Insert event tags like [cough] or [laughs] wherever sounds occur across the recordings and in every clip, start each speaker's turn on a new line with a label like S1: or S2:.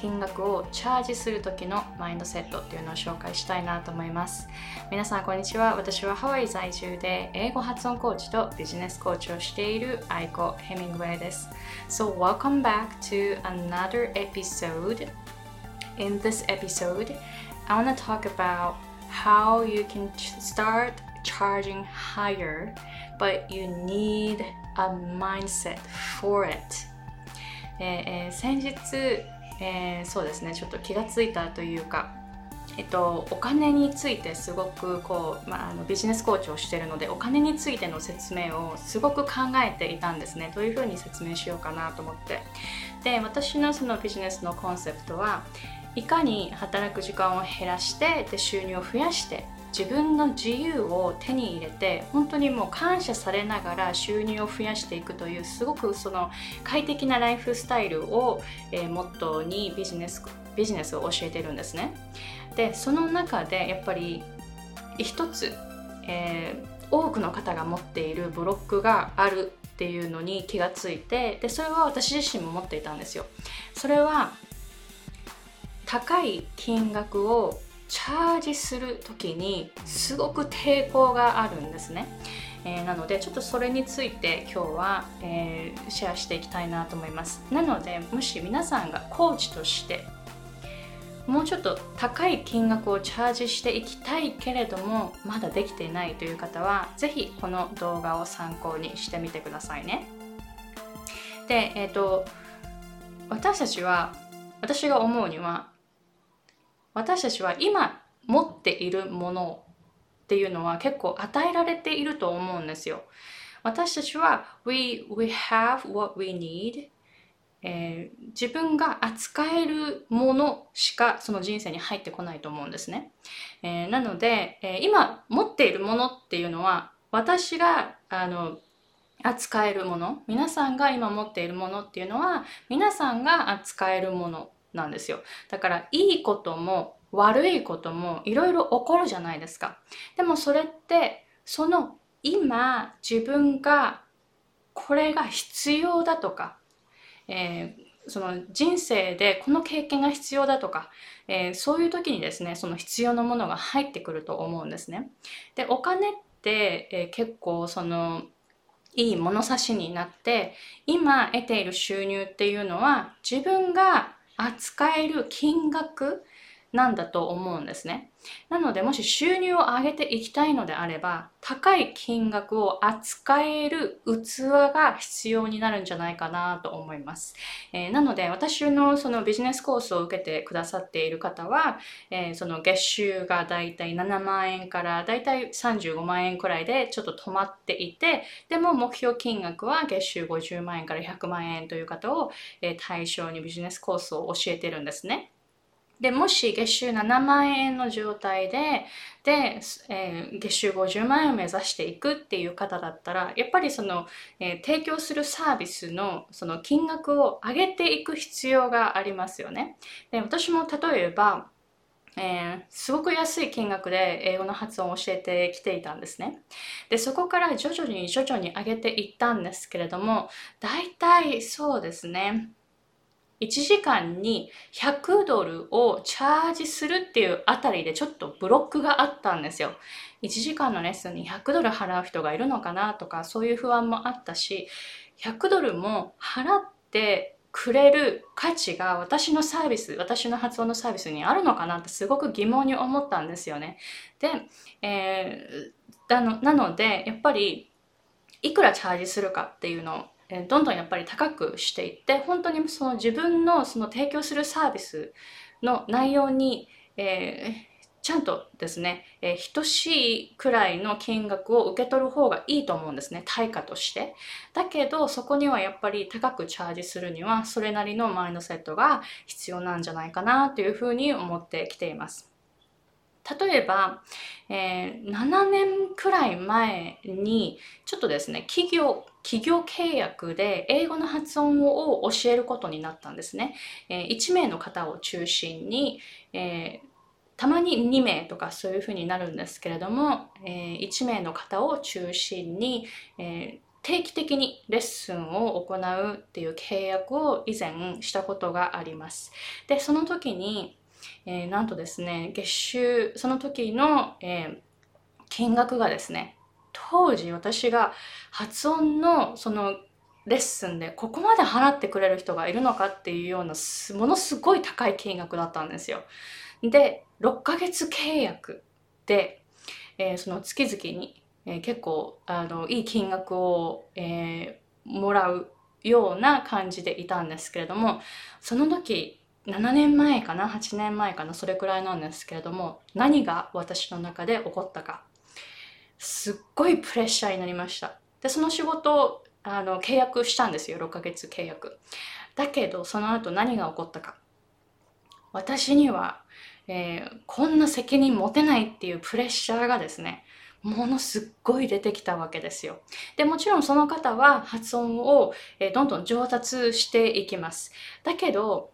S1: 金額をチャージする時のマインドセットっていうのを紹介したいなと思います皆さんこんにちは私はハワイ在住で英語発音コーチとビジネスコーチをしているアイコ・ヘミングウェイです So welcome back to another episode In this episode I want to talk about how you can start charging higher but you need a mindset for it えー、先日、えー、そうですね。ちょっと気がついたというかえっと、お金についてすごくこう、まあ、あのビジネスコーチをしてるのでお金についての説明をすごく考えていたんですね。どういうふうに説明しようかなと思って。で私のそのビジネスのコンセプトはいかに働く時間を減らしてで収入を増やして自分の自由を手に入れて本当にもう感謝されながら収入を増やしていくというすごくその快適なライフスタイルを、えー、モットーにビジネスビジネスを教えてるんですね。でその中でやっぱり一つ、えー、多くの方が持っているブロックがあるっていうのに気がついてでそれは私自身も持っていたんですよ。それは高い金額をチャージする時にすごく抵抗があるんですね、えー、なのでちょっとそれについて今日は、えー、シェアしていきたいなと思います。なのでもし皆さんがコーチとしてもうちょっと高い金額をチャージしていきたいけれどもまだできていないという方は是非この動画を参考にしてみてくださいね。でえっ、ー、と私たちは私が思うには私たちは今持っているものっていうのは結構与えられていると思うんですよ。私たちは we, we have what we need えー、自分が扱えるものしかその人生に入ってこないと思うんですね。えー、なので、えー、今持っているものっていうのは私があの扱えるもの皆さんが今持っているものっていうのは皆さんが扱えるものなんですよ。だからいいことも悪いこともいろいろ起こるじゃないですか。でもそれってその今自分がこれが必要だとか、えー、その人生でこの経験が必要だとか、えー、そういう時にですねその必要なものが入ってくると思うんですね。でお金って、えー、結構そのいい物差しになって今得ている収入っていうのは自分が扱える金額なんだと思うんですね。なのでもし収入を上げていきたいのであれば高い金額を扱える器が必要になるんじゃないかなと思います。えー、なので私のそのビジネスコースを受けてくださっている方は、えー、その月収がだいたい7万円からだいたい35万円くらいでちょっと止まっていてでも目標金額は月収50万円から100万円という方を、え、対象にビジネスコースを教えてるんですね。で、もし月収7万円の状態で、で、えー、月収50万円を目指していくっていう方だったら、やっぱりその、えー、提供するサービスのその金額を上げていく必要がありますよね。で、私も例えば、えー、すごく安い金額で英語の発音を教えてきていたんですね。で、そこから徐々に徐々に上げていったんですけれども、大体そうですね、1時間に100ドルをチャージするっていうあたりでちょっとブロックがあったんですよ。1時間のレッスンに100ドル払う人がいるのかなとかそういう不安もあったし100ドルも払ってくれる価値が私のサービス私の発音のサービスにあるのかなってすごく疑問に思ったんですよね。で、えー、なのでやっぱりいくらチャージするかっていうのをえどんどんやっぱり高くしていって本当にその自分のその提供するサービスの内容に、えー、ちゃんとですね、えー、等しいくらいの金額を受け取る方がいいと思うんですね。対価として。だけどそこにはやっぱり高くチャージするにはそれなりのマインドセットが必要なんじゃないかなというふうに思ってきています。例えば、えー、7年くらい前にちょっとですね企業企業契約で英語の発音を教えることになったんですね。えー、1名の方を中心に、えー、たまに2名とかそういうふうになるんですけれども、えー、1名の方を中心に、え定期的にレッスンを行うっていう契約を以前したことがあります。で、その時に、えー、なんとですね、月収、その時の、えー、金額がですね、当時私が発音のそのレッスンでここまで払ってくれる人がいるのかっていうようなものすごい高い金額だったんですよ。で、6ヶ月契約で、えー、その月々に、えー、結構あのいい金額を、えー、もらうような感じでいたんですけれども、その時7年前かな8年前かなそれくらいなんですけれども何が私の中で起こったかすっごいプレッシャーになりましたでその仕事あの契約したんですよ6ヶ月契約だけどその後何が起こったか私には、えー、こんな責任持てないっていうプレッシャーがですねものすっごい出てきたわけですよ。で、もちろんその方は発音を、えー、どんどん上達していきます。だけど、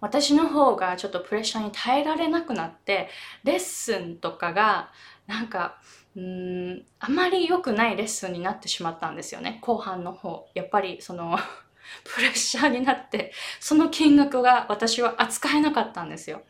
S1: 私の方がちょっとプレッシャーに耐えられなくなって、レッスンとかが、なんか、うんあまり良くないレッスンになってしまったんですよね。後半の方やっぱりその [laughs] プレッシャーになってその金額が私は扱えなかったんですよ。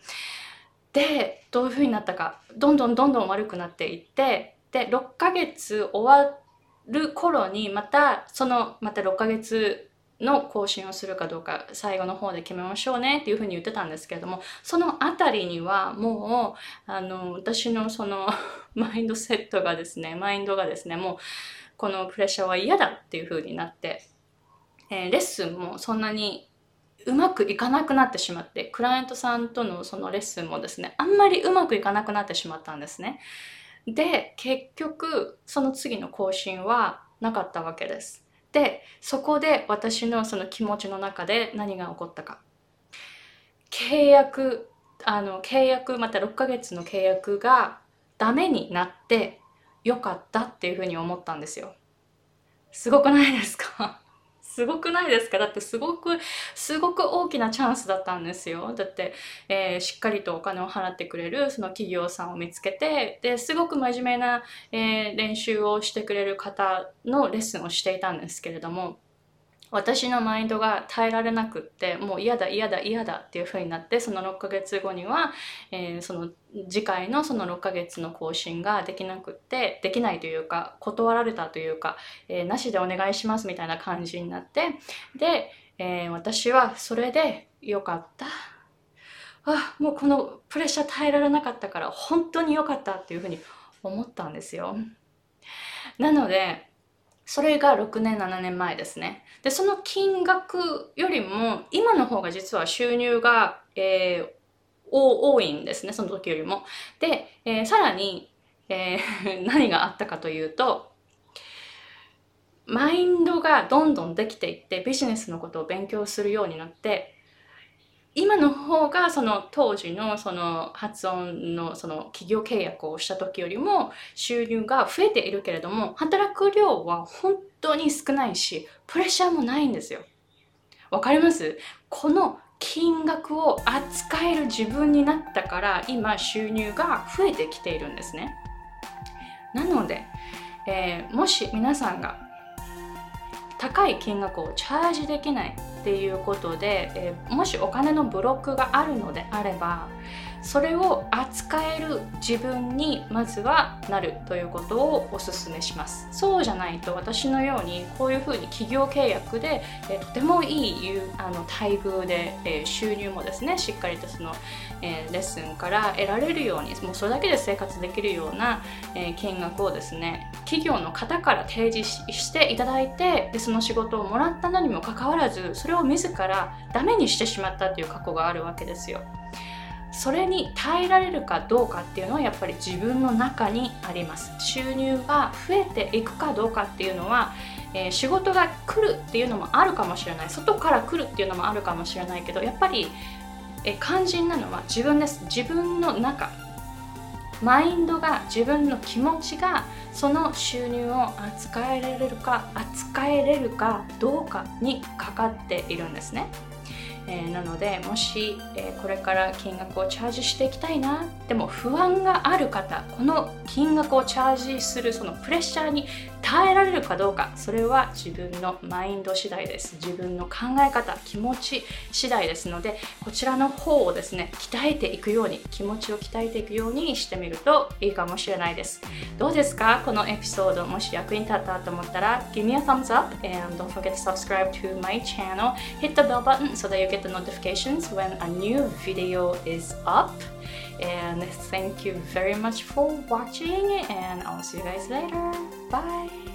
S1: でどういう風になったかどんどんどんどん悪くなっていってで6ヶ月終わる頃にまたそのまた6ヶ月の更新をするかどうか最後の方で決めましょうねっていうふうに言ってたんですけれどもそのあたりにはもうあの私のその [laughs] マインドセットがですねマインドがですねもうこのプレッシャーは嫌だっていうふうになって、えー、レッスンもそんなにうまくいかなくなってしまってクライアントさんとのそのレッスンもですねあんまりうまくいかなくなってしまったんですね。で結局その次の更新はなかったわけです。でそこで私のその気持ちの中で何が起こったか。契約あの契約また6ヶ月の契約がダメになってよかったっていうふうに思ったんですよ。すごくないですか？すごくないですか？だってすごく、すごく大きなチャンスだったんですよ。だって、えー、しっかりとお金を払ってくれるその企業さんを見つけて、で、すごく真面目な、えー、練習をしてくれる方のレッスンをしていたんですけれども、私のマインドが耐えられなくってもう嫌だ嫌だ嫌だっていう風になってその6ヶ月後には、えー、その次回のその6ヶ月の更新ができなくってできないというか断られたというか、えー、なしでお願いしますみたいな感じになってで、えー、私はそれでよかった。あもうこのプレッシャー耐えられなかったから本当に良かったっていう風に思ったんですよ。なのでそれが6年7年前ですね。でその金額よりも今の方が実は収入が、えー、多いんですね。その時よりも。で、えー、さらに、えー、[laughs] 何があったかというとマインドがどんどんできていってビジネスのことを勉強するようになって今の方がその当時のその発音のその企業契約をした時よりも収入が増えているけれども働く量は本当に少ないしプレッシャーもないんですよ。わかります？この金額を扱える自分になったから今収入が増えてきているんですね。なので、えー、もし皆さんが高い金額をチャージできないっていうことで、えー、もしお金のブロックがあるのであればそれを扱える自分にまずはなるということをお勧めしますそうじゃないと私のようにこういうふうに企業契約で、えとてもいいあの待遇で、え収入もですねしっかりとその、えレッスンから得られるようにもうそれだけで生活できるような、え金額をですね企業の方から提示していただいてでその仕事をもらったのにもかかわらずそれを自らダメにしてしまったという過去があるわけですよ。それに耐えられるかどうかっていうのはやっぱり自分の中にあります。収入が増えていくかどうかっていうのは、えー、仕事が来るっていうのもあるかもしれない。外から来るっていうのもあるかもしれないけどやっぱり、えー、肝心なのは自分です。自分の中マインドが自分の気持ちがその収入を扱えられるか扱えれるかどうかにかかっているんですね。えー、なのでもし、えー、これから金額をチャージしていきたいなでも不安がある方この金額をチャージするそのプレッシャーに耐えられるかどうかそれは自分のマインド次第です自分の考え方気持ち次第ですのでこちらの方をですね鍛えていくように気持ちを鍛えていくようにしてみるといいかもしれないですどうですかこのエピソードもし役に立ったと思ったら Give me a thumbs up and don't forget to subscribe to my channel hit the bell button so that you get the notifications when a new video is up and thank you very much for watching and I'll see you guys later bye